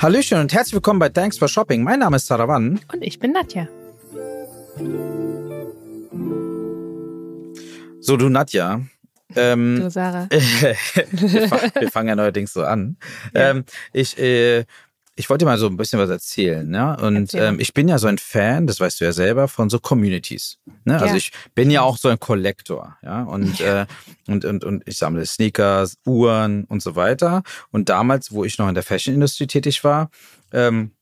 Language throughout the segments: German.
Hallöchen und herzlich willkommen bei Thanks for Shopping. Mein Name ist Sarawan. Und ich bin Nadja. So, du Nadja. Ähm, du Sarah. wir, fangen ja neuerdings so an. Ja. Ähm, ich, äh, ich wollte mal so ein bisschen was erzählen, ne? Und ähm, ich bin ja so ein Fan, das weißt du ja selber, von so Communities. Ne? Also ja. ich bin ja auch so ein Kollektor, ja. Und. Äh, und, und, und ich sammle Sneakers, Uhren und so weiter. Und damals, wo ich noch in der Fashion-Industrie tätig war, ähm,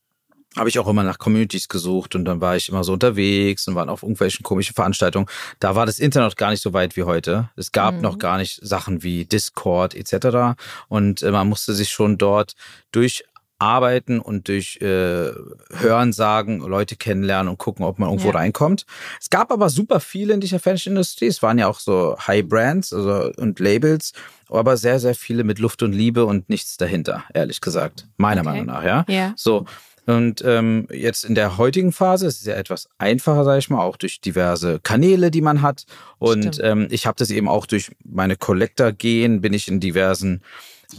habe ich auch immer nach Communities gesucht und dann war ich immer so unterwegs und waren auf irgendwelchen komischen Veranstaltungen. Da war das Internet gar nicht so weit wie heute. Es gab mhm. noch gar nicht Sachen wie Discord etc. Und äh, man musste sich schon dort durch arbeiten und durch äh, Hören sagen, Leute kennenlernen und gucken, ob man irgendwo ja. reinkommt. Es gab aber super viele in dieser Fashion-Industrie. Es waren ja auch so High-Brands also, und Labels, aber sehr, sehr viele mit Luft und Liebe und nichts dahinter, ehrlich gesagt. Meiner okay. Meinung nach, ja. ja. So. Und ähm, jetzt in der heutigen Phase ist es ja etwas einfacher, sage ich mal, auch durch diverse Kanäle, die man hat. Und ähm, ich habe das eben auch durch meine Collector-Gehen, bin ich in diversen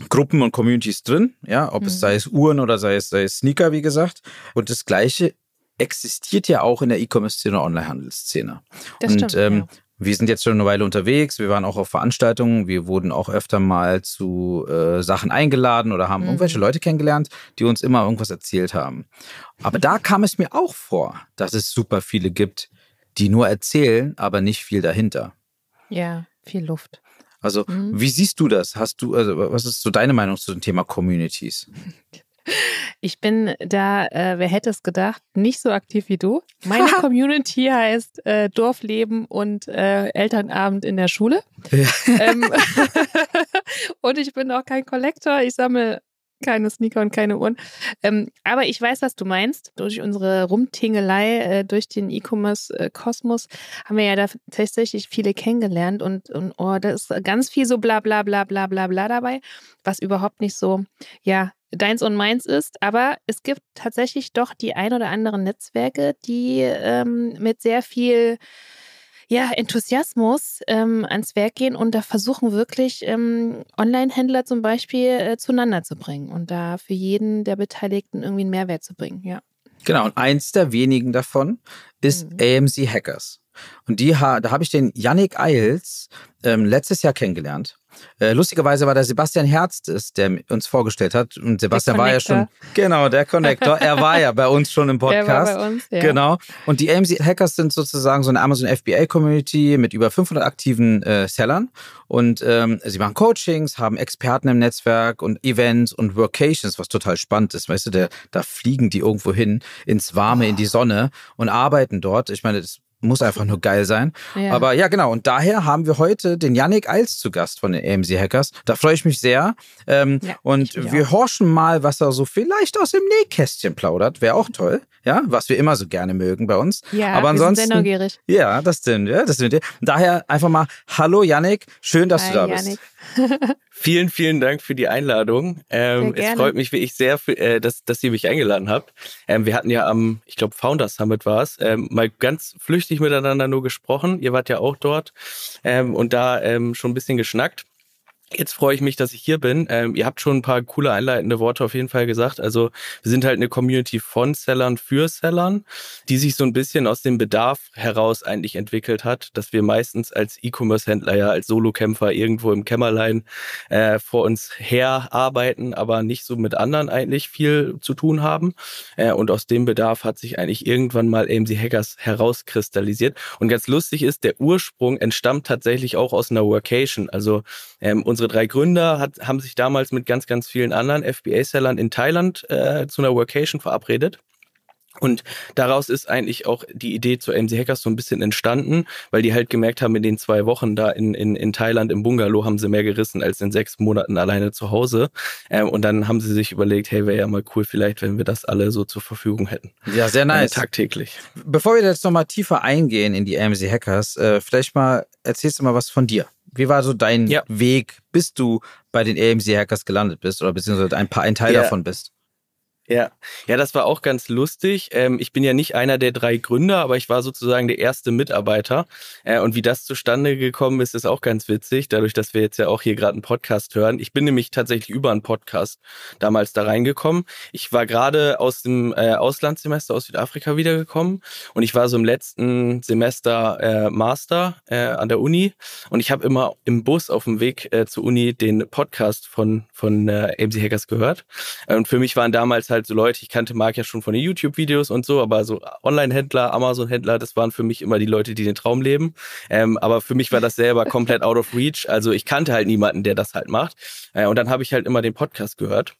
Gruppen und Communities drin, ja, ob mhm. es sei es Uhren oder sei es, sei es Sneaker, wie gesagt. Und das Gleiche existiert ja auch in der E-Commerce-Szene, Online-Handelsszene. Und stimmt, ähm, ja. wir sind jetzt schon eine Weile unterwegs, wir waren auch auf Veranstaltungen, wir wurden auch öfter mal zu äh, Sachen eingeladen oder haben mhm. irgendwelche Leute kennengelernt, die uns immer irgendwas erzählt haben. Aber da kam es mir auch vor, dass es super viele gibt, die nur erzählen, aber nicht viel dahinter. Ja, viel Luft. Also, mhm. wie siehst du das? Hast du, also, was ist so deine Meinung zu dem Thema Communities? Ich bin da, äh, wer hätte es gedacht, nicht so aktiv wie du. Meine Community heißt äh, Dorfleben und äh, Elternabend in der Schule. Ja. Ähm, und ich bin auch kein Kollektor. Ich sammle keine Sneaker und keine Uhren. Ähm, aber ich weiß, was du meinst. Durch unsere Rumtingelei äh, durch den E-Commerce-Kosmos haben wir ja da tatsächlich viele kennengelernt und, und oh, da ist ganz viel so bla bla bla bla bla bla dabei, was überhaupt nicht so, ja, deins und meins ist. Aber es gibt tatsächlich doch die ein oder anderen Netzwerke, die ähm, mit sehr viel ja, Enthusiasmus ähm, ans Werk gehen und da versuchen wirklich ähm, Online-Händler zum Beispiel äh, zueinander zu bringen und da für jeden der Beteiligten irgendwie einen Mehrwert zu bringen, ja. Genau, und eins der wenigen davon ist mhm. AMC Hackers. Und die, da habe ich den Yannick Eils ähm, letztes Jahr kennengelernt. Äh, lustigerweise war der Sebastian Herz der uns vorgestellt hat. Und Sebastian war ja schon, genau, der Connector. er war ja bei uns schon im Podcast. Er war bei uns, ja. Genau. Und die AMC Hackers sind sozusagen so eine Amazon FBA Community mit über 500 aktiven äh, Sellern. Und ähm, sie machen Coachings, haben Experten im Netzwerk und Events und Workations, was total spannend ist. Weißt du, der, da fliegen die irgendwo hin ins Warme, oh. in die Sonne und arbeiten dort. Ich meine, das muss einfach nur geil sein. Ja. Aber ja, genau. Und daher haben wir heute den Yannick Eils zu Gast von den AMC Hackers. Da freue ich mich sehr. Ähm, ja, und wir auch. horchen mal, was er so vielleicht aus dem Nähkästchen plaudert. Wäre auch toll. Ja, was wir immer so gerne mögen bei uns. Ja, aber ansonsten. Sind sehr neugierig. Ja, das sind wir. Das sind wir. Daher einfach mal Hallo Yannick. Schön, dass Hi, du da bist. vielen, vielen Dank für die Einladung. Ähm, es freut mich wirklich sehr, für, äh, dass, dass ihr mich eingeladen habt. Ähm, wir hatten ja am, ich glaube, Founders Summit war es, ähm, mal ganz flüchtig miteinander nur gesprochen. Ihr wart ja auch dort ähm, und da ähm, schon ein bisschen geschnackt. Jetzt freue ich mich, dass ich hier bin. Ähm, ihr habt schon ein paar coole einleitende Worte auf jeden Fall gesagt. Also wir sind halt eine Community von Sellern für Sellern, die sich so ein bisschen aus dem Bedarf heraus eigentlich entwickelt hat, dass wir meistens als E-Commerce-Händler ja als Solokämpfer irgendwo im Kämmerlein äh, vor uns her arbeiten, aber nicht so mit anderen eigentlich viel zu tun haben. Äh, und aus dem Bedarf hat sich eigentlich irgendwann mal AMC Hackers herauskristallisiert. Und ganz lustig ist, der Ursprung entstammt tatsächlich auch aus einer Workation. Also ähm, unsere drei Gründer hat, haben sich damals mit ganz, ganz vielen anderen FBA-Sellern in Thailand äh, zu einer Workation verabredet. Und daraus ist eigentlich auch die Idee zur MC Hackers so ein bisschen entstanden, weil die halt gemerkt haben, in den zwei Wochen da in, in, in Thailand im Bungalow haben sie mehr gerissen als in sechs Monaten alleine zu Hause. Ähm, und dann haben sie sich überlegt, hey, wäre ja mal cool vielleicht, wenn wir das alle so zur Verfügung hätten. Ja, sehr nice. Äh, tagtäglich. Bevor wir jetzt nochmal tiefer eingehen in die AMC Hackers, äh, vielleicht mal erzählst du mal was von dir. Wie war so dein ja. Weg, bis du bei den AMC Hackers gelandet bist oder beziehungsweise ein, paar, ein Teil ja. davon bist? Ja, ja, das war auch ganz lustig. Ähm, ich bin ja nicht einer der drei Gründer, aber ich war sozusagen der erste Mitarbeiter. Äh, und wie das zustande gekommen ist, ist auch ganz witzig, dadurch, dass wir jetzt ja auch hier gerade einen Podcast hören. Ich bin nämlich tatsächlich über einen Podcast damals da reingekommen. Ich war gerade aus dem äh, Auslandssemester aus Südafrika wiedergekommen und ich war so im letzten Semester äh, Master äh, an der Uni und ich habe immer im Bus auf dem Weg äh, zur Uni den Podcast von, von äh, AMC Hackers gehört. Und für mich waren damals halt halt so Leute, ich kannte Marc ja schon von den YouTube-Videos und so, aber so Online-Händler, Amazon-Händler, das waren für mich immer die Leute, die den Traum leben. Ähm, aber für mich war das selber komplett out of reach. Also ich kannte halt niemanden, der das halt macht. Äh, und dann habe ich halt immer den Podcast gehört.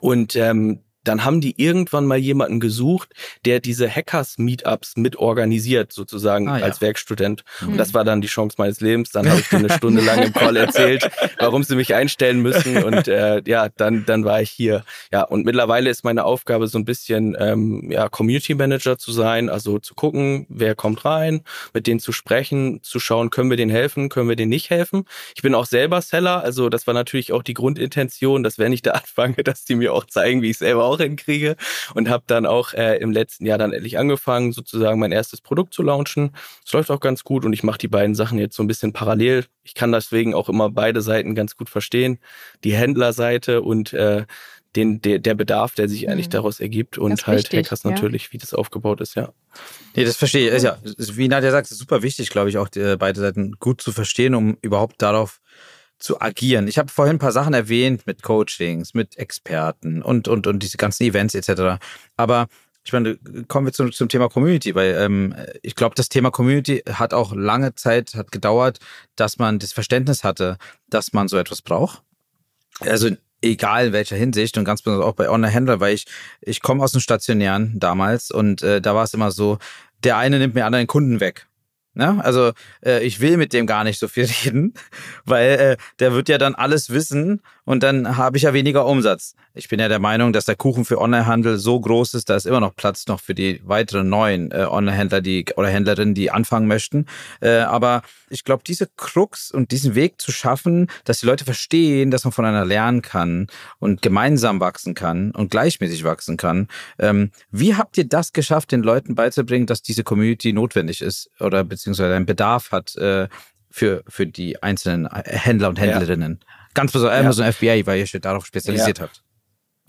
Und ähm, dann haben die irgendwann mal jemanden gesucht, der diese Hackers-Meetups mitorganisiert, sozusagen ah, ja. als Werkstudent. Mhm. Und das war dann die Chance meines Lebens. Dann habe ich dir eine Stunde lang im Call erzählt, warum sie mich einstellen müssen. Und äh, ja, dann, dann war ich hier. Ja, und mittlerweile ist meine Aufgabe so ein bisschen ähm, ja, Community Manager zu sein, also zu gucken, wer kommt rein, mit denen zu sprechen, zu schauen, können wir denen helfen, können wir denen nicht helfen. Ich bin auch selber Seller, also das war natürlich auch die Grundintention, dass wenn ich da anfange, dass die mir auch zeigen, wie ich selber auch hinkriege und habe dann auch äh, im letzten Jahr dann endlich angefangen, sozusagen mein erstes Produkt zu launchen. Es läuft auch ganz gut und ich mache die beiden Sachen jetzt so ein bisschen parallel. Ich kann deswegen auch immer beide Seiten ganz gut verstehen. Die Händlerseite und äh, den, der, der Bedarf, der sich eigentlich mhm. daraus ergibt und halt wichtig, Hackers ja. natürlich, wie das aufgebaut ist, ja. Nee, das verstehe ich. Ist ja, wie Nadja sagt, ist super wichtig, glaube ich, auch die, beide Seiten gut zu verstehen, um überhaupt darauf zu agieren. Ich habe vorhin ein paar Sachen erwähnt mit Coachings, mit Experten und, und, und diese ganzen Events etc. Aber ich meine, kommen wir zum, zum Thema Community, weil ähm, ich glaube, das Thema Community hat auch lange Zeit hat gedauert, dass man das Verständnis hatte, dass man so etwas braucht. Also egal in welcher Hinsicht und ganz besonders auch bei Online-Händler, weil ich, ich komme aus dem Stationären damals und äh, da war es immer so, der eine nimmt mir anderen Kunden weg. Ne? Also äh, ich will mit dem gar nicht so viel reden, weil äh, der wird ja dann alles wissen und dann habe ich ja weniger Umsatz. Ich bin ja der Meinung, dass der Kuchen für Onlinehandel so groß ist, da ist immer noch Platz noch für die weiteren neuen äh, Onlinehändler, die oder Händlerinnen, die anfangen möchten. Äh, aber ich glaube, diese Krux und diesen Weg zu schaffen, dass die Leute verstehen, dass man voneinander lernen kann und gemeinsam wachsen kann und gleichmäßig wachsen kann. Ähm, wie habt ihr das geschafft, den Leuten beizubringen, dass diese Community notwendig ist oder beziehungsweise einen Bedarf hat äh, für, für die einzelnen Händler und Händlerinnen? Ja. Ganz besonders Amazon ja. FBA, weil ihr euch darauf spezialisiert ja. habt.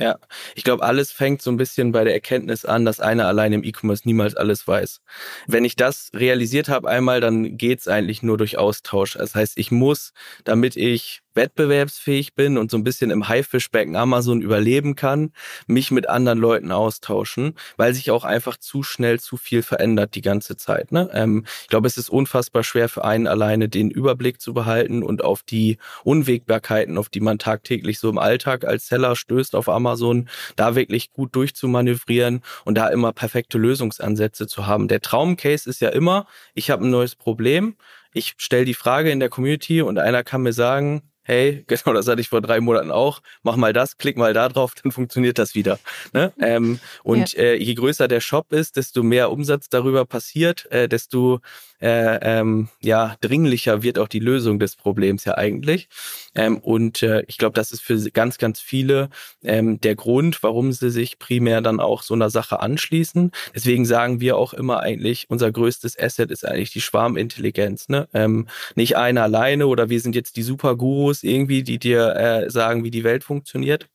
Ja, ich glaube, alles fängt so ein bisschen bei der Erkenntnis an, dass einer allein im E-Commerce niemals alles weiß. Wenn ich das realisiert habe einmal, dann geht's eigentlich nur durch Austausch. Das heißt, ich muss, damit ich wettbewerbsfähig bin und so ein bisschen im Haifischbecken Amazon überleben kann, mich mit anderen Leuten austauschen, weil sich auch einfach zu schnell zu viel verändert die ganze Zeit. Ne? Ähm, ich glaube, es ist unfassbar schwer für einen alleine den Überblick zu behalten und auf die Unwägbarkeiten, auf die man tagtäglich so im Alltag als Seller stößt auf Amazon, da wirklich gut durchzumanövrieren und da immer perfekte Lösungsansätze zu haben. Der Traumcase ist ja immer, ich habe ein neues Problem, ich stelle die Frage in der Community und einer kann mir sagen, hey, genau das hatte ich vor drei Monaten auch, mach mal das, klick mal da drauf, dann funktioniert das wieder. Ne? Ähm, und ja. äh, je größer der Shop ist, desto mehr Umsatz darüber passiert, äh, desto äh, ähm, ja, dringlicher wird auch die Lösung des Problems ja eigentlich. Ähm, und äh, ich glaube, das ist für ganz, ganz viele ähm, der Grund, warum sie sich primär dann auch so einer Sache anschließen. Deswegen sagen wir auch immer eigentlich, unser größtes Asset ist eigentlich die Schwarmintelligenz. Ne? Ähm, nicht einer alleine oder wir sind jetzt die Supergurus irgendwie, die dir äh, sagen, wie die Welt funktioniert,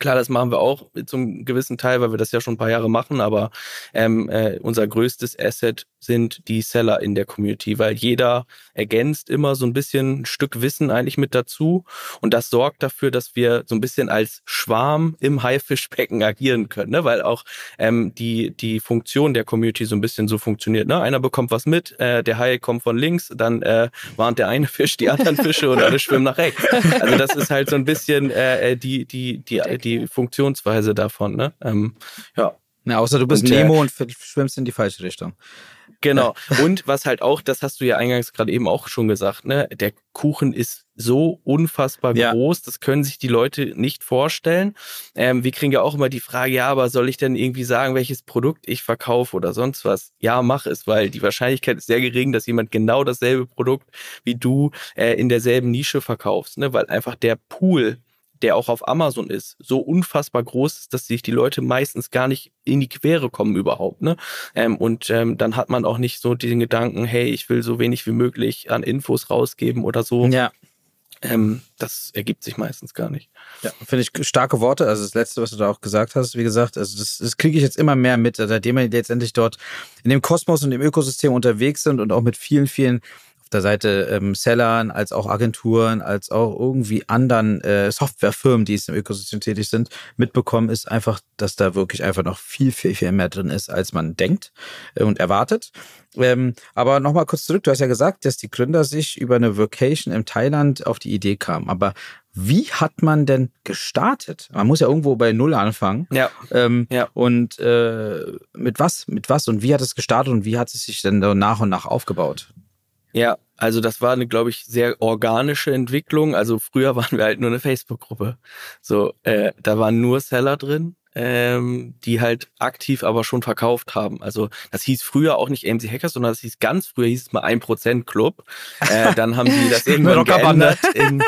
Klar, das machen wir auch zum gewissen Teil, weil wir das ja schon ein paar Jahre machen, aber ähm, äh, unser größtes Asset sind die Seller in der Community, weil jeder ergänzt immer so ein bisschen ein Stück Wissen eigentlich mit dazu und das sorgt dafür, dass wir so ein bisschen als Schwarm im Haifischbecken agieren können, ne? weil auch ähm, die, die Funktion der Community so ein bisschen so funktioniert. Ne? Einer bekommt was mit, äh, der Hai kommt von links, dann äh, warnt der eine Fisch die anderen Fische und alle schwimmen nach rechts. Also das ist halt so ein bisschen äh, äh die, die, die, die Funktionsweise davon. Ne? Ähm, ja. Ja, außer du bist und, Nemo und schwimmst in die falsche Richtung. Genau. Und was halt auch, das hast du ja eingangs gerade eben auch schon gesagt, ne? Der Kuchen ist so unfassbar ja. groß, das können sich die Leute nicht vorstellen. Ähm, wir kriegen ja auch immer die Frage, ja, aber soll ich denn irgendwie sagen, welches Produkt ich verkaufe oder sonst was? Ja, mach es, weil die Wahrscheinlichkeit ist sehr gering, dass jemand genau dasselbe Produkt wie du äh, in derselben Nische verkaufst, ne? Weil einfach der Pool der auch auf Amazon ist, so unfassbar groß ist, dass sich die Leute meistens gar nicht in die Quere kommen überhaupt. Ne? Ähm, und ähm, dann hat man auch nicht so den Gedanken, hey, ich will so wenig wie möglich an Infos rausgeben oder so. Ja. Ähm, das ergibt sich meistens gar nicht. Ja, finde ich starke Worte. Also das Letzte, was du da auch gesagt hast, wie gesagt, also das, das kriege ich jetzt immer mehr mit, seitdem wir letztendlich dort in dem Kosmos und im Ökosystem unterwegs sind und auch mit vielen, vielen auf der Seite ähm, Sellern, als auch Agenturen, als auch irgendwie anderen äh, Softwarefirmen, die es im Ökosystem tätig sind, mitbekommen, ist einfach, dass da wirklich einfach noch viel, viel, viel mehr drin ist, als man denkt äh, und erwartet. Ähm, aber nochmal kurz zurück, du hast ja gesagt, dass die Gründer sich über eine Vacation im Thailand auf die Idee kamen. Aber wie hat man denn gestartet? Man muss ja irgendwo bei Null anfangen. Ja. Ähm, ja. Und äh, mit was? Mit was? Und wie hat es gestartet und wie hat es sich denn nach und nach aufgebaut? Ja, also das war eine, glaube ich, sehr organische Entwicklung. Also früher waren wir halt nur eine Facebook-Gruppe. So, äh, da waren nur Seller drin ähm, die halt aktiv aber schon verkauft haben. Also das hieß früher auch nicht AMC Hackers, sondern das hieß ganz früher hieß es mal 1% Club. Äh, dann haben die das irgendwann geändert in,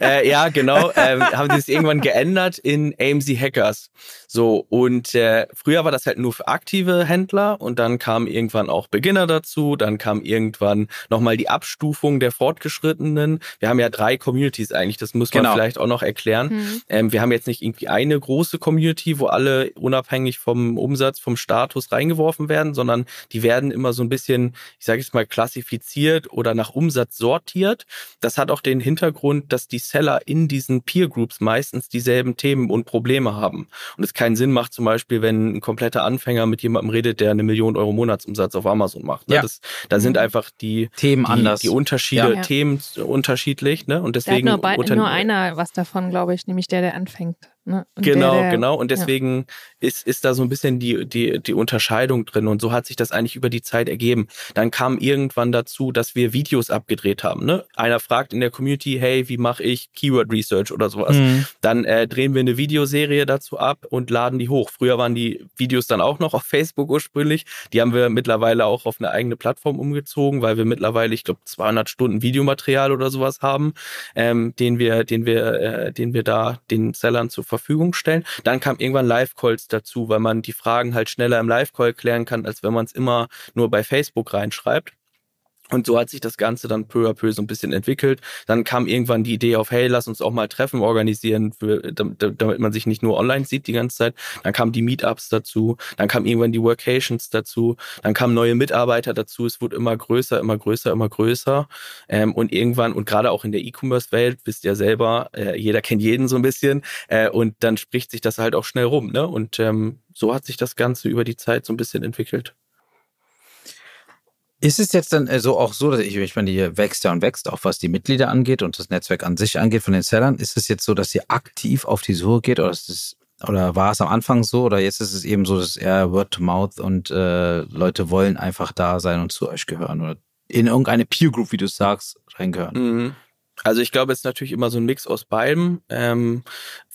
äh, ja genau, äh, haben die es irgendwann geändert in AMC Hackers. So und äh, früher war das halt nur für aktive Händler und dann kam irgendwann auch Beginner dazu, dann kam irgendwann nochmal die Abstufung der Fortgeschrittenen. Wir haben ja drei Communities eigentlich, das muss man genau. vielleicht auch noch erklären. Mhm. Ähm, wir haben jetzt nicht irgendwie eine große Community, wo alle unabhängig vom Umsatz, vom Status reingeworfen werden, sondern die werden immer so ein bisschen, ich sage jetzt mal, klassifiziert oder nach Umsatz sortiert. Das hat auch den Hintergrund, dass die Seller in diesen Peer Groups meistens dieselben Themen und Probleme haben. Und es keinen Sinn macht, zum Beispiel, wenn ein kompletter Anfänger mit jemandem redet, der eine Million Euro Monatsumsatz auf Amazon macht. Ne? Ja. Das, da sind einfach die Themen die, anders. Die Unterschiede, ja. Themen unterschiedlich. Ne? Und deswegen. Da hat nur, nur einer was davon, glaube ich, nämlich der, der anfängt. Ne? Genau, der, genau. Und deswegen. Ist, ist da so ein bisschen die, die, die Unterscheidung drin. Und so hat sich das eigentlich über die Zeit ergeben. Dann kam irgendwann dazu, dass wir Videos abgedreht haben. Ne? Einer fragt in der Community, hey, wie mache ich Keyword Research oder sowas? Mhm. Dann äh, drehen wir eine Videoserie dazu ab und laden die hoch. Früher waren die Videos dann auch noch auf Facebook ursprünglich. Die haben wir mittlerweile auch auf eine eigene Plattform umgezogen, weil wir mittlerweile, ich glaube, 200 Stunden Videomaterial oder sowas haben, ähm, den wir, den wir, äh, den wir da den Sellern zur Verfügung stellen. Dann kam irgendwann Live-Calls dazu, weil man die Fragen halt schneller im Live-Call klären kann, als wenn man es immer nur bei Facebook reinschreibt. Und so hat sich das Ganze dann peu à peu so ein bisschen entwickelt. Dann kam irgendwann die Idee auf, hey, lass uns auch mal Treffen organisieren, für, damit man sich nicht nur online sieht die ganze Zeit. Dann kamen die Meetups dazu, dann kamen irgendwann die Workations dazu, dann kamen neue Mitarbeiter dazu. Es wurde immer größer, immer größer, immer größer. Ähm, und irgendwann, und gerade auch in der E-Commerce-Welt, wisst ihr selber, äh, jeder kennt jeden so ein bisschen. Äh, und dann spricht sich das halt auch schnell rum. Ne? Und ähm, so hat sich das Ganze über die Zeit so ein bisschen entwickelt. Ist es jetzt dann so auch so, dass ich, ich meine, die wächst ja und wächst, auch was die Mitglieder angeht und das Netzwerk an sich angeht von den Sellern. Ist es jetzt so, dass ihr aktiv auf die Suche geht oder ist es, oder war es am Anfang so oder jetzt ist es eben so, dass eher Word to Mouth und äh, Leute wollen einfach da sein und zu euch gehören oder in irgendeine Peer Group, wie du sagst, reingehören? Mhm. Also ich glaube, es ist natürlich immer so ein Mix aus beidem. Ähm,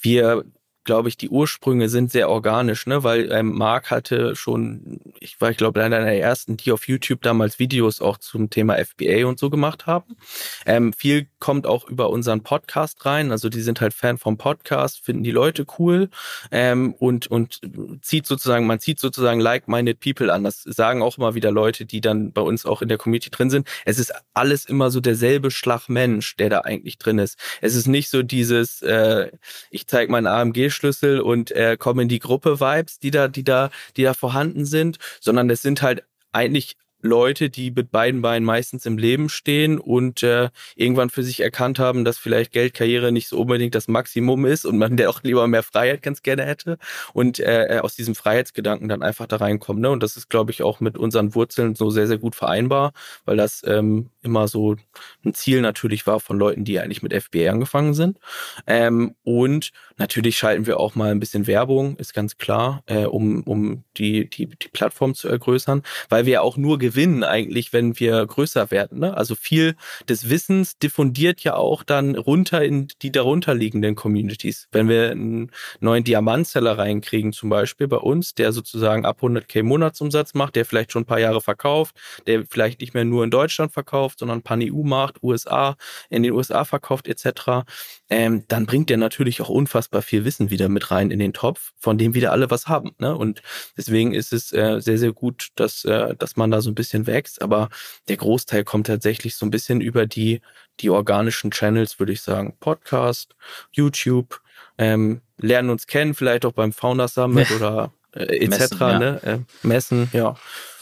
wir glaube ich, die Ursprünge sind sehr organisch, ne? Weil ähm, Marc hatte schon, ich war, ich glaube, einer der ersten, die auf YouTube damals Videos auch zum Thema FBA und so gemacht haben. Ähm, viel kommt auch über unseren Podcast rein. Also die sind halt Fan vom Podcast, finden die Leute cool ähm, und, und zieht sozusagen, man zieht sozusagen like-minded people an. Das sagen auch immer wieder Leute, die dann bei uns auch in der Community drin sind. Es ist alles immer so derselbe Schlag Mensch, der da eigentlich drin ist. Es ist nicht so dieses, äh, ich zeige meinen AMG Schlüssel und äh, kommen in die Gruppe Vibes, die da, die da, die da vorhanden sind, sondern es sind halt eigentlich Leute, die mit beiden Beinen meistens im Leben stehen und äh, irgendwann für sich erkannt haben, dass vielleicht Geldkarriere nicht so unbedingt das Maximum ist und man der auch lieber mehr Freiheit ganz gerne hätte und äh, äh, aus diesem Freiheitsgedanken dann einfach da reinkommen. Ne? Und das ist, glaube ich, auch mit unseren Wurzeln so sehr, sehr gut vereinbar, weil das ähm, immer so ein Ziel natürlich war von Leuten, die eigentlich mit FBA angefangen sind. Ähm, und natürlich schalten wir auch mal ein bisschen Werbung, ist ganz klar, äh, um, um die, die, die Plattform zu ergrößern, weil wir auch nur gewinnen eigentlich, wenn wir größer werden. Ne? Also viel des Wissens diffundiert ja auch dann runter in die darunterliegenden Communities. Wenn wir einen neuen Diamantseller reinkriegen, zum Beispiel bei uns, der sozusagen ab 100k Monatsumsatz macht, der vielleicht schon ein paar Jahre verkauft, der vielleicht nicht mehr nur in Deutschland verkauft, verkauft, sondern Pan-EU macht, USA, in den USA verkauft etc., ähm, dann bringt der natürlich auch unfassbar viel Wissen wieder mit rein in den Topf, von dem wieder alle was haben. Ne? Und deswegen ist es äh, sehr, sehr gut, dass, äh, dass man da so ein bisschen wächst. Aber der Großteil kommt tatsächlich so ein bisschen über die, die organischen Channels, würde ich sagen. Podcast, YouTube, ähm, lernen uns kennen, vielleicht auch beim Founder Summit oder äh, etc. Messen, ja. Ne? Äh, Messen, ja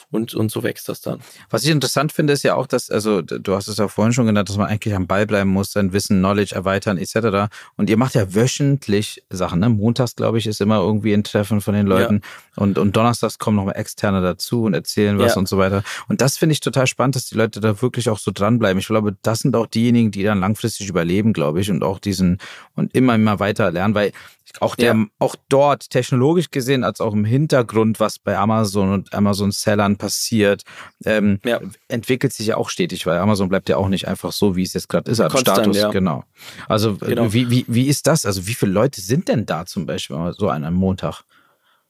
und, und so wächst das dann. Was ich interessant finde, ist ja auch, dass, also du hast es ja vorhin schon genannt, dass man eigentlich am Ball bleiben muss, sein Wissen, Knowledge erweitern etc. Und ihr macht ja wöchentlich Sachen, ne? Montags, glaube ich, ist immer irgendwie ein Treffen von den Leuten ja. und, und donnerstags kommen nochmal Externe dazu und erzählen was ja. und so weiter. Und das finde ich total spannend, dass die Leute da wirklich auch so dranbleiben. Ich glaube, das sind auch diejenigen, die dann langfristig überleben, glaube ich, und auch diesen und immer, immer weiter lernen, weil auch der, ja. auch dort technologisch gesehen, als auch im Hintergrund, was bei Amazon und Amazon Sellern passiert, ähm, ja. entwickelt sich ja auch stetig, weil Amazon bleibt ja auch nicht einfach so, wie es jetzt gerade ist, als Konstant, Status. Ja. Genau. Also genau. Wie, wie, wie ist das? Also wie viele Leute sind denn da zum Beispiel so an einem Montag?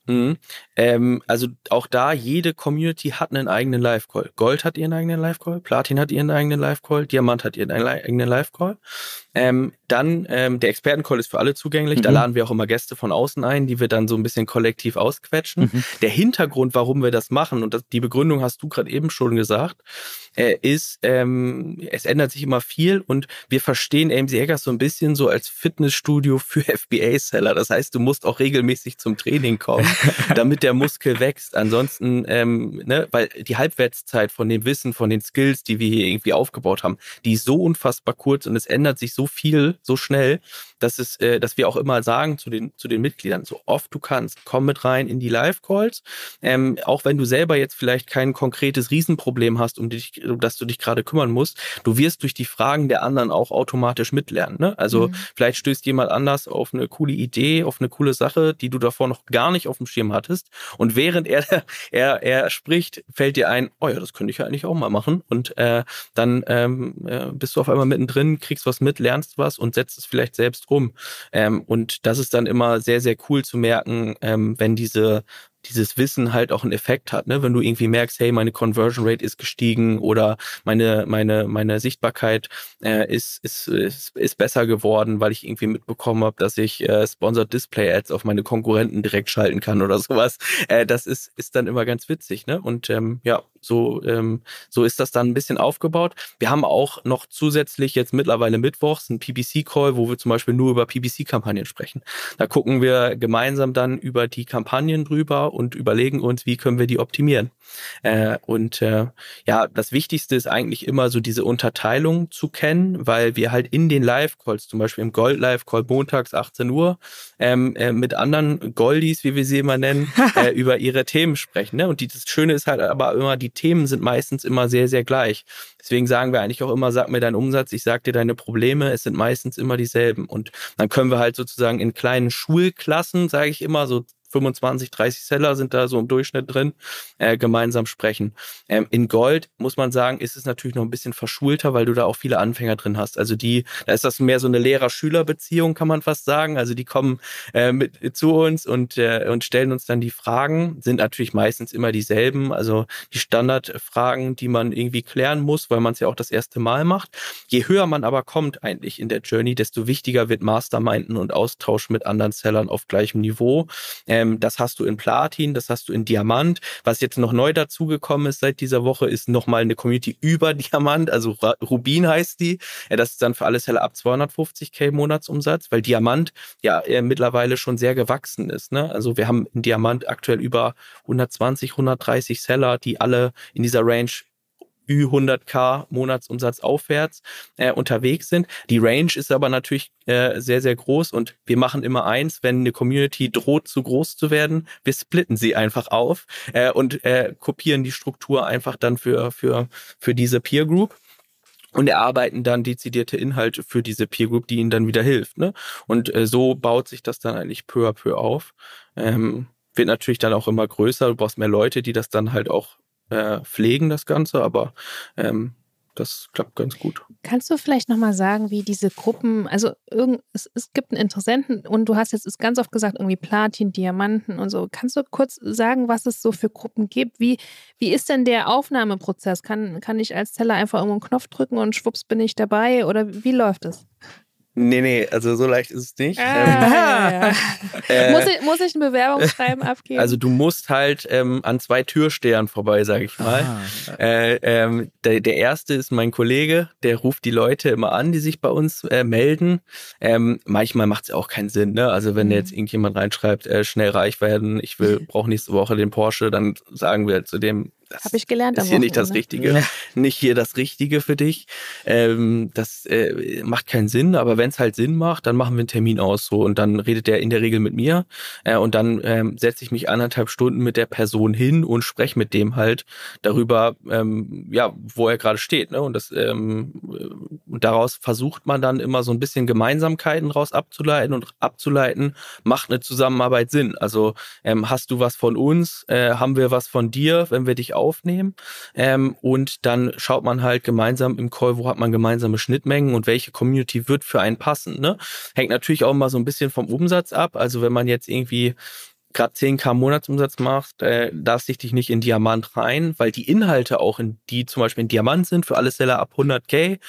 Mhm. Ähm, also auch da, jede Community hat einen eigenen Live-Call. Gold hat ihren eigenen Live-Call, Platin hat ihren eigenen Live-Call, Diamant hat ihren eigenen Live-Call. Ähm, dann ähm, der Expertencall ist für alle zugänglich. Mhm. Da laden wir auch immer Gäste von außen ein, die wir dann so ein bisschen kollektiv ausquetschen. Mhm. Der Hintergrund, warum wir das machen, und das, die Begründung hast du gerade eben schon gesagt, äh, ist, ähm, es ändert sich immer viel und wir verstehen AMC Hackers so ein bisschen so als Fitnessstudio für FBA-Seller. Das heißt, du musst auch regelmäßig zum Training kommen, damit der Muskel wächst. Ansonsten, ähm, ne, weil die Halbwertszeit von dem Wissen, von den Skills, die wir hier irgendwie aufgebaut haben, die ist so unfassbar kurz und es ändert sich so viel, so schnell, dass es, äh, dass wir auch immer sagen zu den, zu den Mitgliedern, so oft du kannst, komm mit rein in die Live-Calls. Ähm, auch wenn du selber jetzt vielleicht kein konkretes Riesenproblem hast, um dich, um das du dich gerade kümmern musst, du wirst durch die Fragen der anderen auch automatisch mitlernen. Ne? Also mhm. vielleicht stößt jemand anders auf eine coole Idee, auf eine coole Sache, die du davor noch gar nicht auf dem Schirm hattest. Und während er, er, er spricht, fällt dir ein, oh ja, das könnte ich ja eigentlich auch mal machen. Und äh, dann ähm, äh, bist du auf einmal mittendrin, kriegst was mit, lernst was und setzt es vielleicht selbst um. Ähm, und das ist dann immer sehr, sehr cool zu merken, ähm, wenn diese dieses Wissen halt auch einen Effekt hat, ne? Wenn du irgendwie merkst, hey, meine Conversion Rate ist gestiegen oder meine meine meine Sichtbarkeit äh, ist, ist ist ist besser geworden, weil ich irgendwie mitbekommen habe, dass ich äh, Sponsored Display Ads auf meine Konkurrenten direkt schalten kann oder sowas. Äh, das ist ist dann immer ganz witzig, ne? Und ähm, ja, so ähm, so ist das dann ein bisschen aufgebaut. Wir haben auch noch zusätzlich jetzt mittlerweile mittwochs einen PPC Call, wo wir zum Beispiel nur über PPC Kampagnen sprechen. Da gucken wir gemeinsam dann über die Kampagnen drüber und überlegen uns, wie können wir die optimieren. Äh, und äh, ja, das Wichtigste ist eigentlich immer so diese Unterteilung zu kennen, weil wir halt in den Live-Calls, zum Beispiel im Gold-Live-Call montags 18 Uhr, ähm, äh, mit anderen Goldies, wie wir sie immer nennen, äh, über ihre Themen sprechen. Ne? Und die, das Schöne ist halt aber immer, die Themen sind meistens immer sehr, sehr gleich. Deswegen sagen wir eigentlich auch immer, sag mir deinen Umsatz, ich sag dir deine Probleme, es sind meistens immer dieselben. Und dann können wir halt sozusagen in kleinen Schulklassen, sage ich immer, so 25, 30 Seller sind da so im Durchschnitt drin, äh, gemeinsam sprechen. Ähm, in Gold muss man sagen, ist es natürlich noch ein bisschen verschulter, weil du da auch viele Anfänger drin hast. Also die, da ist das mehr so eine Lehrer-Schüler-Beziehung, kann man fast sagen. Also die kommen äh, mit zu uns und, äh, und stellen uns dann die Fragen, sind natürlich meistens immer dieselben. Also die Standardfragen, die man irgendwie klären muss, weil man es ja auch das erste Mal macht. Je höher man aber kommt eigentlich in der Journey, desto wichtiger wird Masterminden und Austausch mit anderen Sellern auf gleichem Niveau. Ähm, ähm, das hast du in Platin, das hast du in Diamant. Was jetzt noch neu dazugekommen ist seit dieser Woche, ist nochmal eine Community über Diamant, also Rubin heißt die. Ja, das ist dann für alle Seller ab 250k Monatsumsatz, weil Diamant ja mittlerweile schon sehr gewachsen ist. Ne? Also wir haben in Diamant aktuell über 120, 130 Seller, die alle in dieser Range Ü100k Monatsumsatz aufwärts äh, unterwegs sind. Die Range ist aber natürlich äh, sehr, sehr groß und wir machen immer eins, wenn eine Community droht zu groß zu werden, wir splitten sie einfach auf äh, und äh, kopieren die Struktur einfach dann für, für, für diese Peer Group und erarbeiten dann dezidierte Inhalte für diese Peer Group, die ihnen dann wieder hilft. Ne? Und äh, so baut sich das dann eigentlich peu à peu auf. Ähm, wird natürlich dann auch immer größer, du brauchst mehr Leute, die das dann halt auch äh, pflegen, das Ganze, aber ähm, das klappt ganz gut. Kannst du vielleicht nochmal sagen, wie diese Gruppen, also irgend, es, es gibt einen Interessenten und du hast jetzt ganz oft gesagt, irgendwie Platin, Diamanten und so. Kannst du kurz sagen, was es so für Gruppen gibt? Wie, wie ist denn der Aufnahmeprozess? Kann, kann ich als Teller einfach irgendwo einen Knopf drücken und schwupps bin ich dabei oder wie läuft es? Nee, nee, also so leicht ist es nicht. Ah, ähm, äh, muss, ich, muss ich ein Bewerbungsschreiben abgeben? Also du musst halt ähm, an zwei Türstehern vorbei, sage ich mal. Äh, ähm, der, der erste ist mein Kollege, der ruft die Leute immer an, die sich bei uns äh, melden. Ähm, manchmal macht es auch keinen Sinn, ne? Also wenn mhm. jetzt irgendjemand reinschreibt, äh, schnell reich werden, ich will, brauche nächste Woche den Porsche, dann sagen wir zu dem, das Habe ich gelernt. ist hier nicht das Richtige. Ja. Nicht hier das Richtige für dich. Ähm, das äh, macht keinen Sinn, aber wenn es halt Sinn macht, dann machen wir einen Termin aus so und dann redet der in der Regel mit mir äh, und dann ähm, setze ich mich anderthalb Stunden mit der Person hin und spreche mit dem halt darüber, ähm, ja, wo er gerade steht. Ne? Und das ähm, und daraus versucht man dann immer so ein bisschen Gemeinsamkeiten raus abzuleiten und abzuleiten, macht eine Zusammenarbeit Sinn. Also ähm, hast du was von uns, äh, haben wir was von dir, wenn wir dich aufnehmen. Ähm, und dann schaut man halt gemeinsam im Call, wo hat man gemeinsame Schnittmengen und welche Community wird für einen passen. Ne? Hängt natürlich auch mal so ein bisschen vom Umsatz ab. Also wenn man jetzt irgendwie gerade 10k Monatsumsatz machst, äh, darfst dich nicht in Diamant rein, weil die Inhalte auch in die zum Beispiel in Diamant sind für alle Seller ab 100k,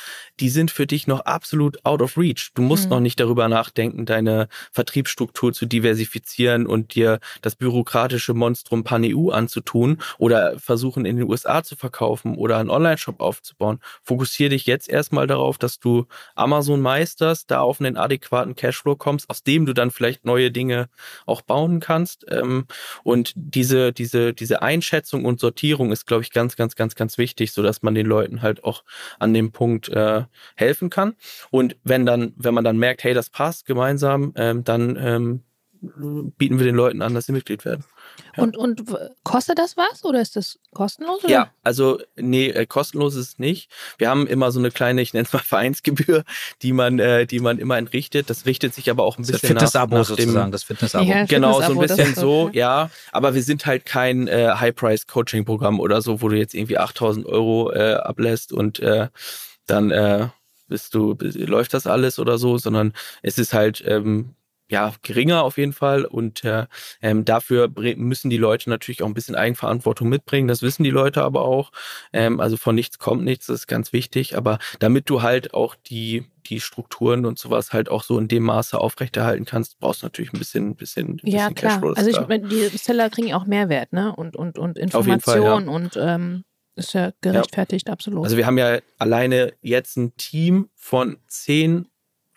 die sind für dich noch absolut out of reach. Du musst mhm. noch nicht darüber nachdenken, deine Vertriebsstruktur zu diversifizieren und dir das bürokratische Monstrum Pan-EU anzutun oder versuchen in den USA zu verkaufen oder einen Online-Shop aufzubauen. Fokussiere dich jetzt erstmal darauf, dass du Amazon meisterst, da auf einen adäquaten Cashflow kommst, aus dem du dann vielleicht neue Dinge auch bauen kannst kannst. Ähm, und diese, diese, diese Einschätzung und Sortierung ist, glaube ich, ganz, ganz, ganz, ganz wichtig, so dass man den Leuten halt auch an dem Punkt äh, helfen kann. Und wenn dann, wenn man dann merkt, hey, das passt gemeinsam, ähm, dann ähm, bieten wir den Leuten an, dass sie Mitglied werden. Ja. Und, und kostet das was oder ist das kostenlos? Oder? Ja, also nee, äh, kostenlos ist es nicht. Wir haben immer so eine kleine, ich nenne es mal Vereinsgebühr, die man, äh, die man immer entrichtet. Das richtet sich aber auch ein bisschen das nach, nach sozusagen, das Fitnessabo. Ja, genau, so ein bisschen so, ja. Aber wir sind halt kein äh, High-Price-Coaching-Programm oder so, wo du jetzt irgendwie 8000 Euro äh, ablässt und äh, dann äh, bist du, läuft das alles oder so, sondern es ist halt ähm, ja, geringer auf jeden Fall. Und äh, ähm, dafür müssen die Leute natürlich auch ein bisschen Eigenverantwortung mitbringen. Das wissen die Leute aber auch. Ähm, also von nichts kommt nichts, das ist ganz wichtig. Aber damit du halt auch die, die Strukturen und sowas halt auch so in dem Maße aufrechterhalten kannst, brauchst du natürlich ein bisschen, ein bisschen, ein ja, bisschen klar. Cashflow. Also ich meine, die Seller kriegen auch Mehrwert, ne? Und, und, und Informationen ja. und ähm, ist ja gerechtfertigt, ja. absolut. Also wir haben ja alleine jetzt ein Team von zehn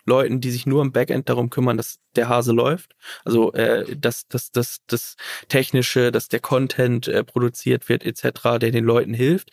Leuten, die sich nur im Backend darum kümmern, dass der Hase läuft. Also äh, dass, dass, dass das Technische, dass der Content äh, produziert wird etc., der den Leuten hilft.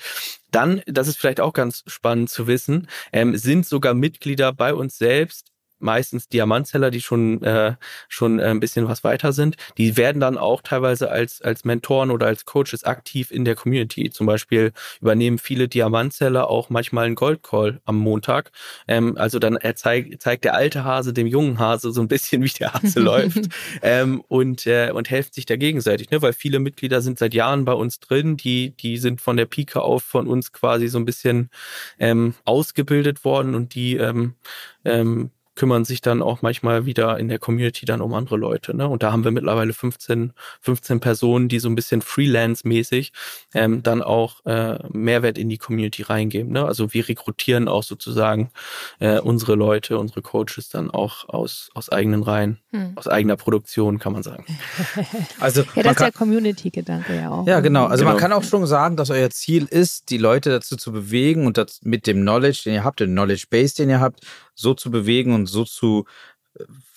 Dann, das ist vielleicht auch ganz spannend zu wissen, ähm, sind sogar Mitglieder bei uns selbst meistens Diamantseller, die schon äh, schon äh, ein bisschen was weiter sind, die werden dann auch teilweise als als Mentoren oder als Coaches aktiv in der Community. Zum Beispiel übernehmen viele Diamantseller auch manchmal einen Gold Call am Montag. Ähm, also dann er zeigt zeigt der alte Hase dem jungen Hase so ein bisschen, wie der Hase läuft ähm, und äh, und helfen sich da gegenseitig, ne? Weil viele Mitglieder sind seit Jahren bei uns drin, die die sind von der Pike auf von uns quasi so ein bisschen ähm, ausgebildet worden und die ähm, ähm, kümmern sich dann auch manchmal wieder in der Community dann um andere Leute. Ne? Und da haben wir mittlerweile 15, 15 Personen, die so ein bisschen Freelance-mäßig ähm, dann auch äh, Mehrwert in die Community reingeben. Ne? Also wir rekrutieren auch sozusagen äh, unsere Leute, unsere Coaches dann auch aus, aus eigenen Reihen, hm. aus eigener Produktion, kann man sagen. also ja, das ist ja Community-Gedanke ja auch. Ja, genau. Also genau. man kann auch schon sagen, dass euer Ziel ist, die Leute dazu zu bewegen und das mit dem Knowledge, den ihr habt, den Knowledge Base, den ihr habt, so zu bewegen und so zu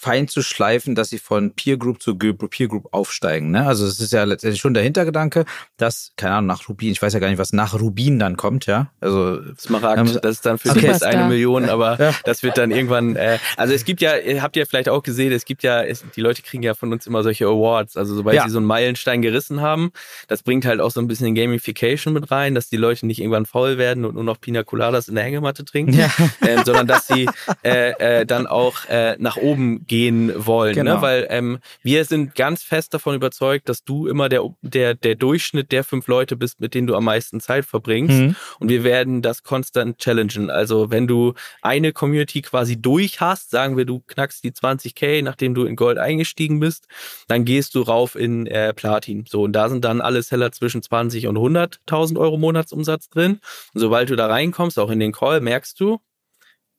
fein zu schleifen, dass sie von Peer Group zu Peer Group aufsteigen. Ne? Also es ist ja letztendlich schon der Hintergedanke, dass, keine Ahnung, nach Rubin, ich weiß ja gar nicht, was nach Rubin dann kommt, ja. Also Smaragd, ähm, das ist dann für okay. jetzt eine Million, aber ja. das wird dann irgendwann, äh, also es gibt ja, habt ihr vielleicht auch gesehen, es gibt ja, es, die Leute kriegen ja von uns immer solche Awards, also sobald ja. sie so einen Meilenstein gerissen haben, das bringt halt auch so ein bisschen Gamification mit rein, dass die Leute nicht irgendwann faul werden und nur noch Pina Coladas in der Hängematte trinken, ja. ähm, sondern dass sie äh, äh, dann auch äh, nach oben gehen wollen, ne? genau. ne? weil ähm, wir sind ganz fest davon überzeugt, dass du immer der, der, der Durchschnitt der fünf Leute bist, mit denen du am meisten Zeit verbringst. Mhm. Und wir werden das konstant challengen. Also wenn du eine Community quasi durch hast, sagen wir, du knackst die 20k, nachdem du in Gold eingestiegen bist, dann gehst du rauf in äh, Platin. So, und da sind dann alle Seller zwischen 20 und 100.000 Euro Monatsumsatz drin. Und sobald du da reinkommst, auch in den Call, merkst du,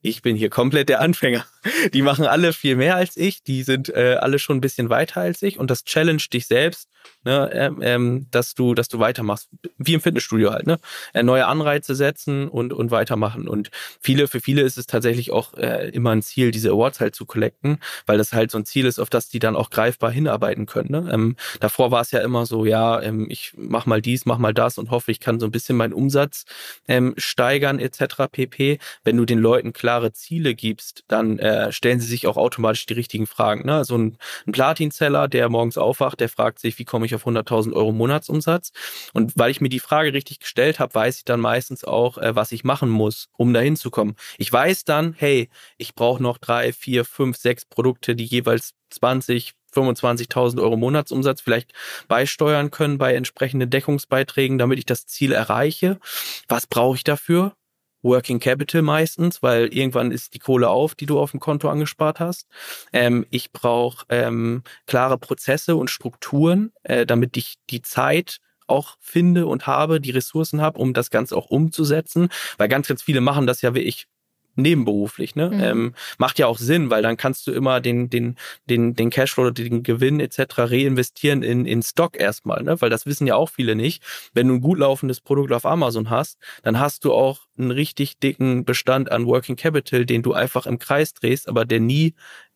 ich bin hier komplett der Anfänger. Die machen alle viel mehr als ich, die sind äh, alle schon ein bisschen weiter als ich und das challenge dich selbst, ne, ähm, ähm, dass du, dass du weitermachst, wie im Fitnessstudio halt, ne, äh, neue Anreize setzen und und weitermachen. Und viele, für viele ist es tatsächlich auch äh, immer ein Ziel, diese Awards halt zu collecten, weil das halt so ein Ziel ist, auf das die dann auch greifbar hinarbeiten können. Ne? Ähm, davor war es ja immer so, ja, ähm, ich mach mal dies, mach mal das und hoffe, ich kann so ein bisschen meinen Umsatz ähm, steigern etc. pp. Wenn du den Leuten klare Ziele gibst, dann äh, stellen sie sich auch automatisch die richtigen Fragen. Ne? So ein, ein Platinzeller, der morgens aufwacht, der fragt sich, wie komme ich auf 100.000 Euro Monatsumsatz? Und weil ich mir die Frage richtig gestellt habe, weiß ich dann meistens auch, äh, was ich machen muss, um dahin zu kommen. Ich weiß dann, hey, ich brauche noch drei, vier, fünf, sechs Produkte, die jeweils 20, 25.000 Euro Monatsumsatz vielleicht beisteuern können bei entsprechenden Deckungsbeiträgen, damit ich das Ziel erreiche. Was brauche ich dafür? Working Capital meistens, weil irgendwann ist die Kohle auf, die du auf dem Konto angespart hast. Ähm, ich brauche ähm, klare Prozesse und Strukturen, äh, damit ich die Zeit auch finde und habe, die Ressourcen habe, um das Ganze auch umzusetzen. Weil ganz, ganz viele machen das ja ich nebenberuflich. Ne? Mhm. Ähm, macht ja auch Sinn, weil dann kannst du immer den, den, den, den Cashflow oder den Gewinn etc. reinvestieren in, in Stock erstmal, ne? weil das wissen ja auch viele nicht. Wenn du ein gut laufendes Produkt auf Amazon hast, dann hast du auch einen richtig dicken Bestand an Working Capital, den du einfach im Kreis drehst, aber der nie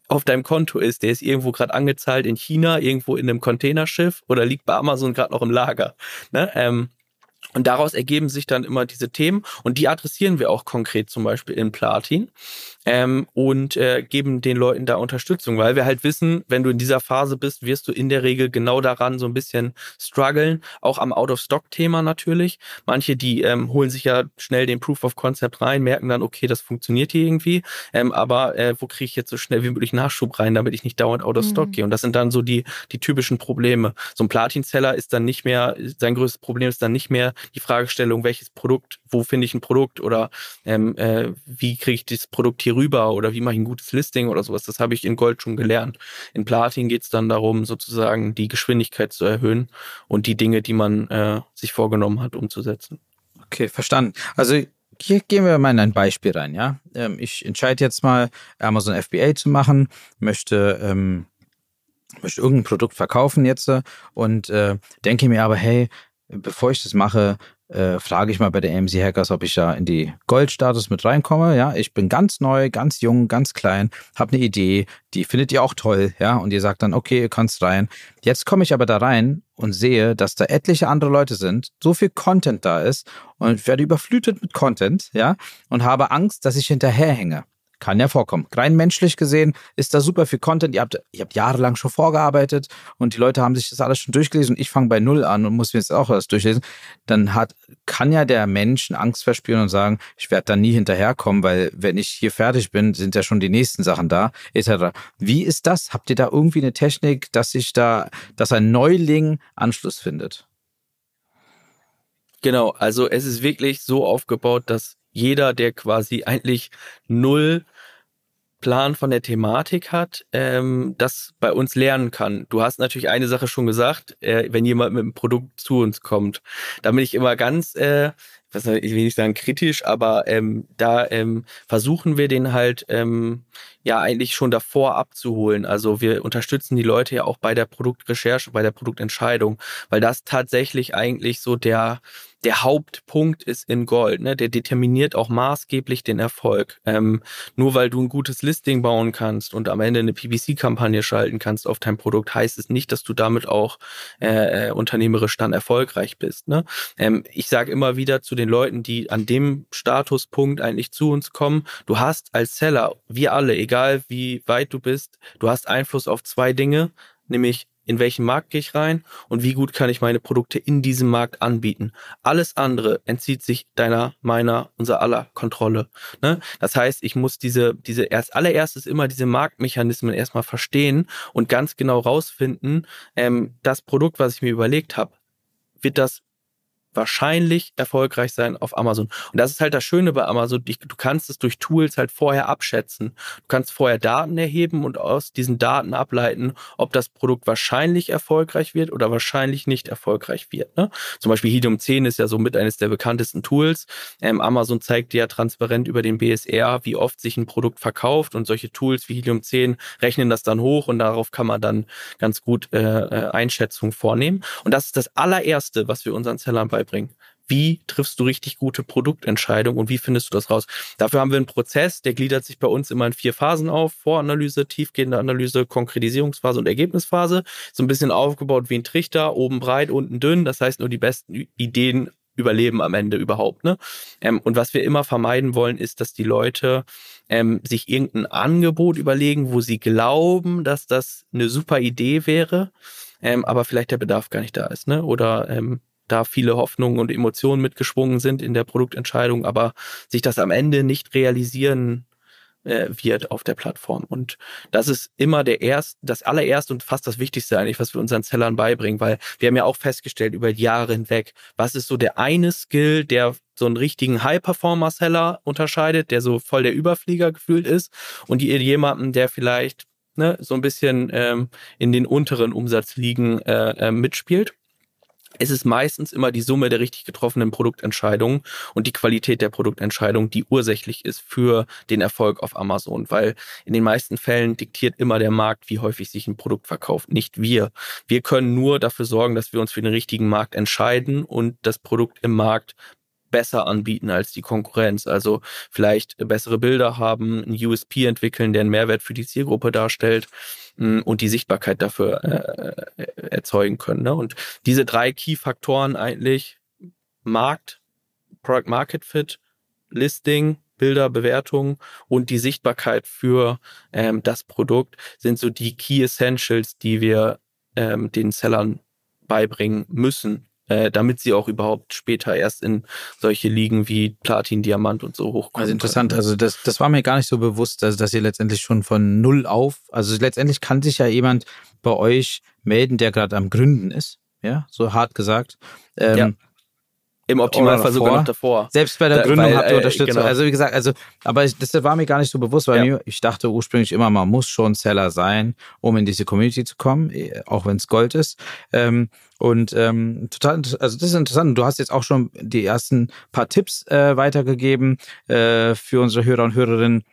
auf deinem Konto ist. Der ist irgendwo gerade angezahlt in China, irgendwo in einem Containerschiff oder liegt bei Amazon gerade noch im Lager. Ne? Ähm, und daraus ergeben sich dann immer diese Themen. Und die adressieren wir auch konkret zum Beispiel in Platin ähm, und äh, geben den Leuten da Unterstützung, weil wir halt wissen, wenn du in dieser Phase bist, wirst du in der Regel genau daran so ein bisschen strugglen, auch am Out-of-Stock-Thema natürlich. Manche, die ähm, holen sich ja schnell den Proof of Concept rein, merken dann, okay, das funktioniert hier irgendwie, ähm, aber äh, wo kriege ich jetzt so schnell wie möglich Nachschub rein, damit ich nicht dauernd Out-of-Stock mhm. gehe? Und das sind dann so die, die typischen Probleme. So ein Platin-Seller ist dann nicht mehr, sein größtes Problem ist dann nicht mehr die Fragestellung, welches Produkt, wo finde ich ein Produkt oder ähm, äh, wie kriege ich das Produkt hier rüber oder wie mache ich ein gutes Listing oder sowas. Das habe ich in Gold schon gelernt. In Platin geht es dann darum, sozusagen die Geschwindigkeit zu erhöhen und die Dinge, die man äh, sich vorgenommen hat, umzusetzen. Okay, verstanden. Also hier gehen wir mal in ein Beispiel rein, ja. Ähm, ich entscheide jetzt mal, Amazon FBA zu machen, möchte, ähm, möchte irgendein Produkt verkaufen jetzt und äh, denke mir aber, hey, bevor ich das mache, äh, frage ich mal bei der AMC Hackers, ob ich da in die Goldstatus mit reinkomme. Ja, ich bin ganz neu, ganz jung, ganz klein, habe eine Idee, die findet ihr auch toll, ja, und ihr sagt dann, okay, ihr kannst rein. Jetzt komme ich aber da rein und sehe, dass da etliche andere Leute sind, so viel Content da ist und werde überflutet mit Content, ja, und habe Angst, dass ich hinterherhänge. Kann ja vorkommen. Rein menschlich gesehen ist da super viel Content. Ihr habt, ihr habt jahrelang schon vorgearbeitet und die Leute haben sich das alles schon durchgelesen und ich fange bei Null an und muss mir jetzt auch was durchlesen. Dann hat, kann ja der Mensch Angst verspüren und sagen, ich werde da nie hinterherkommen, weil wenn ich hier fertig bin, sind ja schon die nächsten Sachen da, etc. Wie ist das? Habt ihr da irgendwie eine Technik, dass sich da, dass ein Neuling Anschluss findet? Genau, also es ist wirklich so aufgebaut, dass jeder, der quasi eigentlich null Plan von der Thematik hat, ähm, das bei uns lernen kann. Du hast natürlich eine Sache schon gesagt, äh, wenn jemand mit einem Produkt zu uns kommt, da bin ich immer ganz, äh, was ich will nicht sagen kritisch, aber ähm, da ähm, versuchen wir den halt ähm, ja eigentlich schon davor abzuholen. Also wir unterstützen die Leute ja auch bei der Produktrecherche, bei der Produktentscheidung, weil das tatsächlich eigentlich so der der Hauptpunkt ist in Gold. Ne? Der determiniert auch maßgeblich den Erfolg. Ähm, nur weil du ein gutes Listing bauen kannst und am Ende eine PPC-Kampagne schalten kannst auf dein Produkt, heißt es nicht, dass du damit auch äh, äh, unternehmerisch dann erfolgreich bist. Ne? Ähm, ich sage immer wieder zu den Leuten, die an dem Statuspunkt eigentlich zu uns kommen, du hast als Seller, wir alle, egal wie weit du bist, du hast Einfluss auf zwei Dinge, nämlich in welchen Markt gehe ich rein und wie gut kann ich meine Produkte in diesem Markt anbieten. Alles andere entzieht sich deiner, meiner, unser aller Kontrolle. Ne? Das heißt, ich muss diese, diese erst allererstes immer diese Marktmechanismen erstmal verstehen und ganz genau rausfinden, ähm, das Produkt, was ich mir überlegt habe, wird das wahrscheinlich erfolgreich sein auf Amazon. Und das ist halt das Schöne bei Amazon. Du kannst es durch Tools halt vorher abschätzen. Du kannst vorher Daten erheben und aus diesen Daten ableiten, ob das Produkt wahrscheinlich erfolgreich wird oder wahrscheinlich nicht erfolgreich wird. Ne? Zum Beispiel Helium 10 ist ja somit eines der bekanntesten Tools. Ähm, Amazon zeigt dir ja transparent über den BSR, wie oft sich ein Produkt verkauft und solche Tools wie Helium 10 rechnen das dann hoch und darauf kann man dann ganz gut äh, äh Einschätzungen vornehmen. Und das ist das allererste, was wir unseren Sellern bei beibringen. Wie triffst du richtig gute Produktentscheidungen und wie findest du das raus? Dafür haben wir einen Prozess, der gliedert sich bei uns immer in vier Phasen auf. Voranalyse, tiefgehende Analyse, Konkretisierungsphase und Ergebnisphase. So ein bisschen aufgebaut wie ein Trichter, oben breit, unten dünn. Das heißt, nur die besten Ideen überleben am Ende überhaupt. Ne? Ähm, und was wir immer vermeiden wollen, ist, dass die Leute ähm, sich irgendein Angebot überlegen, wo sie glauben, dass das eine super Idee wäre, ähm, aber vielleicht der Bedarf gar nicht da ist. Ne? Oder ähm, da viele Hoffnungen und Emotionen mitgeschwungen sind in der Produktentscheidung, aber sich das am Ende nicht realisieren äh, wird auf der Plattform. Und das ist immer der erst, das allererste und fast das Wichtigste eigentlich, was wir unseren Sellern beibringen, weil wir haben ja auch festgestellt über die Jahre hinweg, was ist so der eine Skill, der so einen richtigen High-Performer-Seller unterscheidet, der so voll der Überflieger gefühlt ist und jemanden, der vielleicht ne, so ein bisschen ähm, in den unteren Umsatzligen äh, äh, mitspielt es ist meistens immer die Summe der richtig getroffenen Produktentscheidungen und die Qualität der Produktentscheidung, die ursächlich ist für den Erfolg auf Amazon, weil in den meisten Fällen diktiert immer der Markt, wie häufig sich ein Produkt verkauft, nicht wir. Wir können nur dafür sorgen, dass wir uns für den richtigen Markt entscheiden und das Produkt im Markt besser anbieten als die Konkurrenz. Also vielleicht bessere Bilder haben, ein USP entwickeln, der einen Mehrwert für die Zielgruppe darstellt und die Sichtbarkeit dafür äh, äh, erzeugen können. Ne? Und diese drei Key-Faktoren eigentlich Markt, Product Market Fit, Listing, Bilder, Bewertung und die Sichtbarkeit für ähm, das Produkt sind so die Key Essentials, die wir ähm, den Sellern beibringen müssen, äh, damit sie auch überhaupt später erst in solche Ligen wie Platin, Diamant und so hochkommen. Also interessant, also das, das war mir gar nicht so bewusst, dass, dass ihr letztendlich schon von null auf, also letztendlich kann sich ja jemand bei euch melden, der gerade am Gründen ist, ja, so hart gesagt. Ähm, ja. Im Optimalfall sogar noch davor. Selbst bei der da, Gründung weil, habt ihr äh, Unterstützung. Genau. Also wie gesagt, also, aber ich, das war mir gar nicht so bewusst, weil ja. ich dachte ursprünglich immer, man muss schon Seller sein, um in diese Community zu kommen, eh, auch wenn es Gold ist. Ähm, und ähm, total, also das ist interessant. Du hast jetzt auch schon die ersten paar Tipps äh, weitergegeben äh, für unsere Hörer und Hörerinnen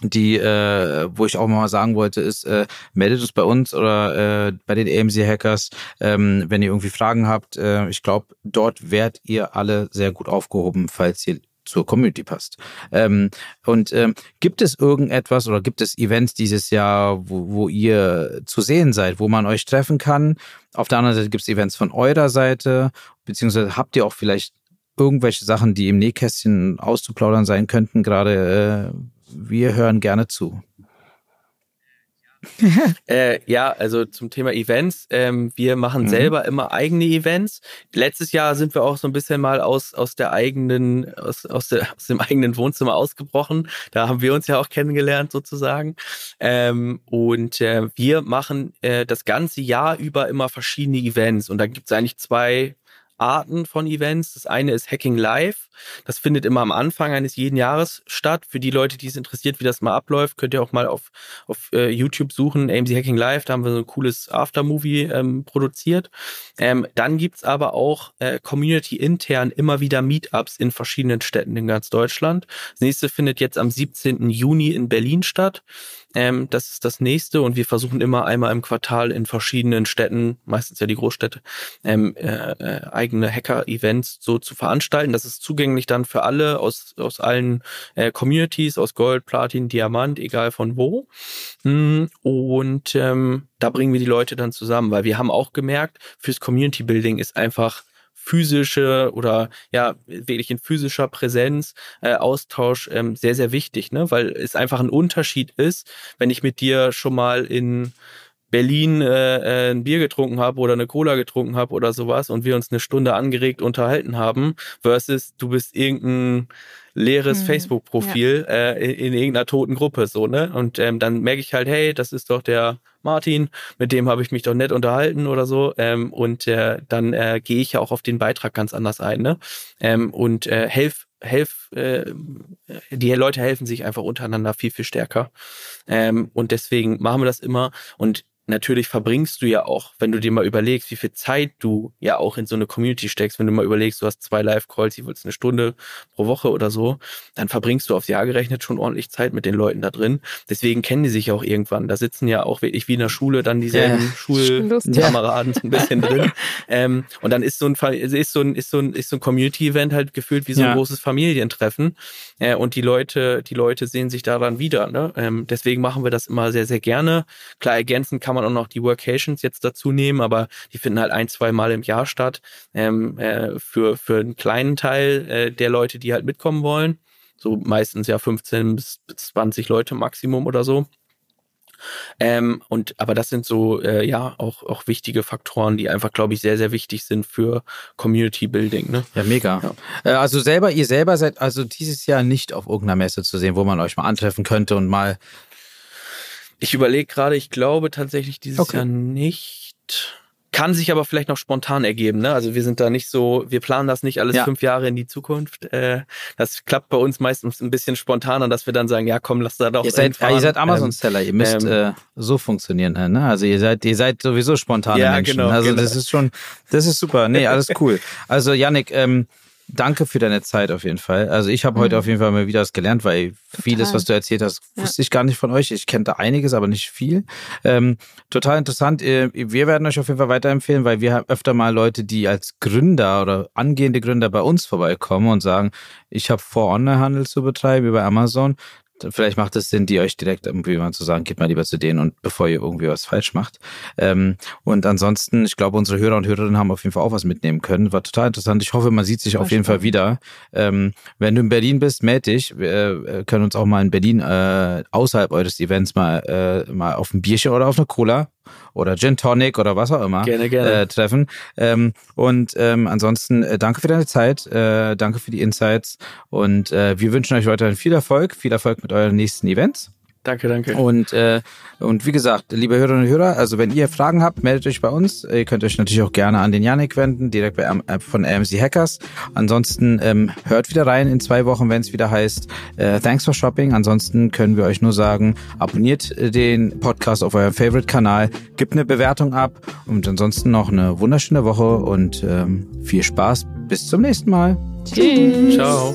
die, äh, wo ich auch mal sagen wollte, ist, äh, meldet uns bei uns oder äh, bei den AMC Hackers, ähm, wenn ihr irgendwie Fragen habt. Äh, ich glaube, dort werdet ihr alle sehr gut aufgehoben, falls ihr zur Community passt. Ähm, und ähm, gibt es irgendetwas oder gibt es Events dieses Jahr, wo, wo ihr zu sehen seid, wo man euch treffen kann? Auf der anderen Seite gibt es Events von eurer Seite, beziehungsweise habt ihr auch vielleicht irgendwelche Sachen, die im Nähkästchen auszuplaudern sein könnten, gerade äh, wir hören gerne zu. äh, ja, also zum Thema Events. Ähm, wir machen mhm. selber immer eigene Events. Letztes Jahr sind wir auch so ein bisschen mal aus, aus der eigenen, aus, aus, der, aus dem eigenen Wohnzimmer ausgebrochen. Da haben wir uns ja auch kennengelernt sozusagen. Ähm, und äh, wir machen äh, das ganze Jahr über immer verschiedene Events. Und da gibt es eigentlich zwei Arten von Events. Das eine ist Hacking Live. Das findet immer am Anfang eines jeden Jahres statt. Für die Leute, die es interessiert, wie das mal abläuft, könnt ihr auch mal auf, auf äh, YouTube suchen, AMC Hacking Live. Da haben wir so ein cooles Aftermovie ähm, produziert. Ähm, dann gibt's aber auch äh, Community-intern immer wieder Meetups in verschiedenen Städten in ganz Deutschland. Das nächste findet jetzt am 17. Juni in Berlin statt. Ähm, das ist das nächste und wir versuchen immer einmal im Quartal in verschiedenen Städten, meistens ja die Großstädte, ähm, äh, äh, eigene Hacker-Events so zu veranstalten. Das ist zugänglich dann für alle aus, aus allen äh, Communities, aus Gold, Platin, Diamant, egal von wo. Mm, und ähm, da bringen wir die Leute dann zusammen, weil wir haben auch gemerkt, fürs Community Building ist einfach physische oder ja wirklich in physischer Präsenz äh, Austausch ähm, sehr sehr wichtig, ne? Weil es einfach ein Unterschied ist, wenn ich mit dir schon mal in Berlin äh, äh, ein Bier getrunken habe oder eine Cola getrunken habe oder sowas und wir uns eine Stunde angeregt unterhalten haben, versus du bist irgendein leeres mhm. Facebook-Profil ja. äh, in, in, irgendeiner toten Gruppe so, ne? Und ähm, dann merke ich halt, hey, das ist doch der Martin, mit dem habe ich mich doch nett unterhalten oder so. Ähm, und äh, dann äh, gehe ich ja auch auf den Beitrag ganz anders ein, ne? Ähm, und äh, helf, helf, äh, die Leute helfen sich einfach untereinander viel, viel stärker. Ähm, und deswegen machen wir das immer. Und natürlich verbringst du ja auch, wenn du dir mal überlegst, wie viel Zeit du ja auch in so eine Community steckst, wenn du mal überlegst, du hast zwei Live-Calls, jeweils eine Stunde pro Woche oder so, dann verbringst du aufs Jahr gerechnet schon ordentlich Zeit mit den Leuten da drin. Deswegen kennen die sich auch irgendwann. Da sitzen ja auch wirklich wie in der Schule dann dieselben ja. Schulkameraden so ein bisschen drin. Ähm, und dann ist so ein, ist so ein, ist so ein, ist so ein Community-Event halt gefühlt wie so ein ja. großes Familientreffen. Äh, und die Leute, die Leute sehen sich daran wieder. Ne? Ähm, deswegen machen wir das immer sehr, sehr gerne. Klar, ergänzen kann man auch noch die Workations jetzt dazu nehmen, aber die finden halt ein, zwei Mal im Jahr statt. Ähm, äh, für, für einen kleinen Teil äh, der Leute, die halt mitkommen wollen. So meistens ja 15 bis 20 Leute Maximum oder so. Ähm, und aber das sind so äh, ja auch auch wichtige Faktoren, die einfach glaube ich sehr sehr wichtig sind für Community Building. Ne? Ja mega. Ja. Äh, also selber ihr selber seid also dieses Jahr nicht auf irgendeiner Messe zu sehen, wo man euch mal antreffen könnte und mal ich überlege gerade, ich glaube tatsächlich dieses okay. Jahr nicht. Kann sich aber vielleicht noch spontan ergeben. Ne? Also wir sind da nicht so, wir planen das nicht alles ja. fünf Jahre in die Zukunft. Äh, das klappt bei uns meistens ein bisschen spontaner, dass wir dann sagen, ja komm, lass da doch. Ihr seid, ja, ihr seid Amazon-Seller, ihr müsst ähm, äh, so funktionieren. Ne? Also ihr seid, ihr seid sowieso spontane ja, Menschen. Genau, also genau. das ist schon, das ist super. Nee, alles cool. Also Yannick, ähm, Danke für deine Zeit auf jeden Fall. Also ich habe mhm. heute auf jeden Fall mal wieder was gelernt, weil total. vieles, was du erzählt hast, wusste ja. ich gar nicht von euch. Ich kenne da einiges, aber nicht viel. Ähm, total interessant. Äh, wir werden euch auf jeden Fall weiterempfehlen, weil wir haben öfter mal Leute, die als Gründer oder angehende Gründer bei uns vorbeikommen und sagen, ich habe vor, Onlinehandel zu betreiben über Amazon vielleicht macht es Sinn, die euch direkt irgendwie mal zu sagen, geht mal lieber zu denen und bevor ihr irgendwie was falsch macht. Ähm, und ansonsten, ich glaube, unsere Hörer und Hörerinnen haben auf jeden Fall auch was mitnehmen können. War total interessant. Ich hoffe, man sieht sich auf jeden Fall wieder. Ähm, wenn du in Berlin bist, melde dich. Wir äh, können uns auch mal in Berlin äh, außerhalb eures Events mal, äh, mal auf ein Bierchen oder auf eine Cola oder Gin Tonic oder was auch immer gerne, gerne. Äh, treffen. Ähm, und ähm, ansonsten äh, danke für deine Zeit, äh, danke für die Insights und äh, wir wünschen euch weiterhin viel Erfolg, viel Erfolg mit euren nächsten Events. Danke, danke. Und, äh, und wie gesagt, liebe Hörerinnen und Hörer, also wenn ihr Fragen habt, meldet euch bei uns. Ihr könnt euch natürlich auch gerne an den Janik wenden, direkt bei, äh, von AMC Hackers. Ansonsten ähm, hört wieder rein in zwei Wochen, wenn es wieder heißt äh, Thanks for Shopping. Ansonsten können wir euch nur sagen, abonniert den Podcast auf eurem Favorite-Kanal, gebt eine Bewertung ab und ansonsten noch eine wunderschöne Woche und ähm, viel Spaß. Bis zum nächsten Mal. Tschüss. Ciao.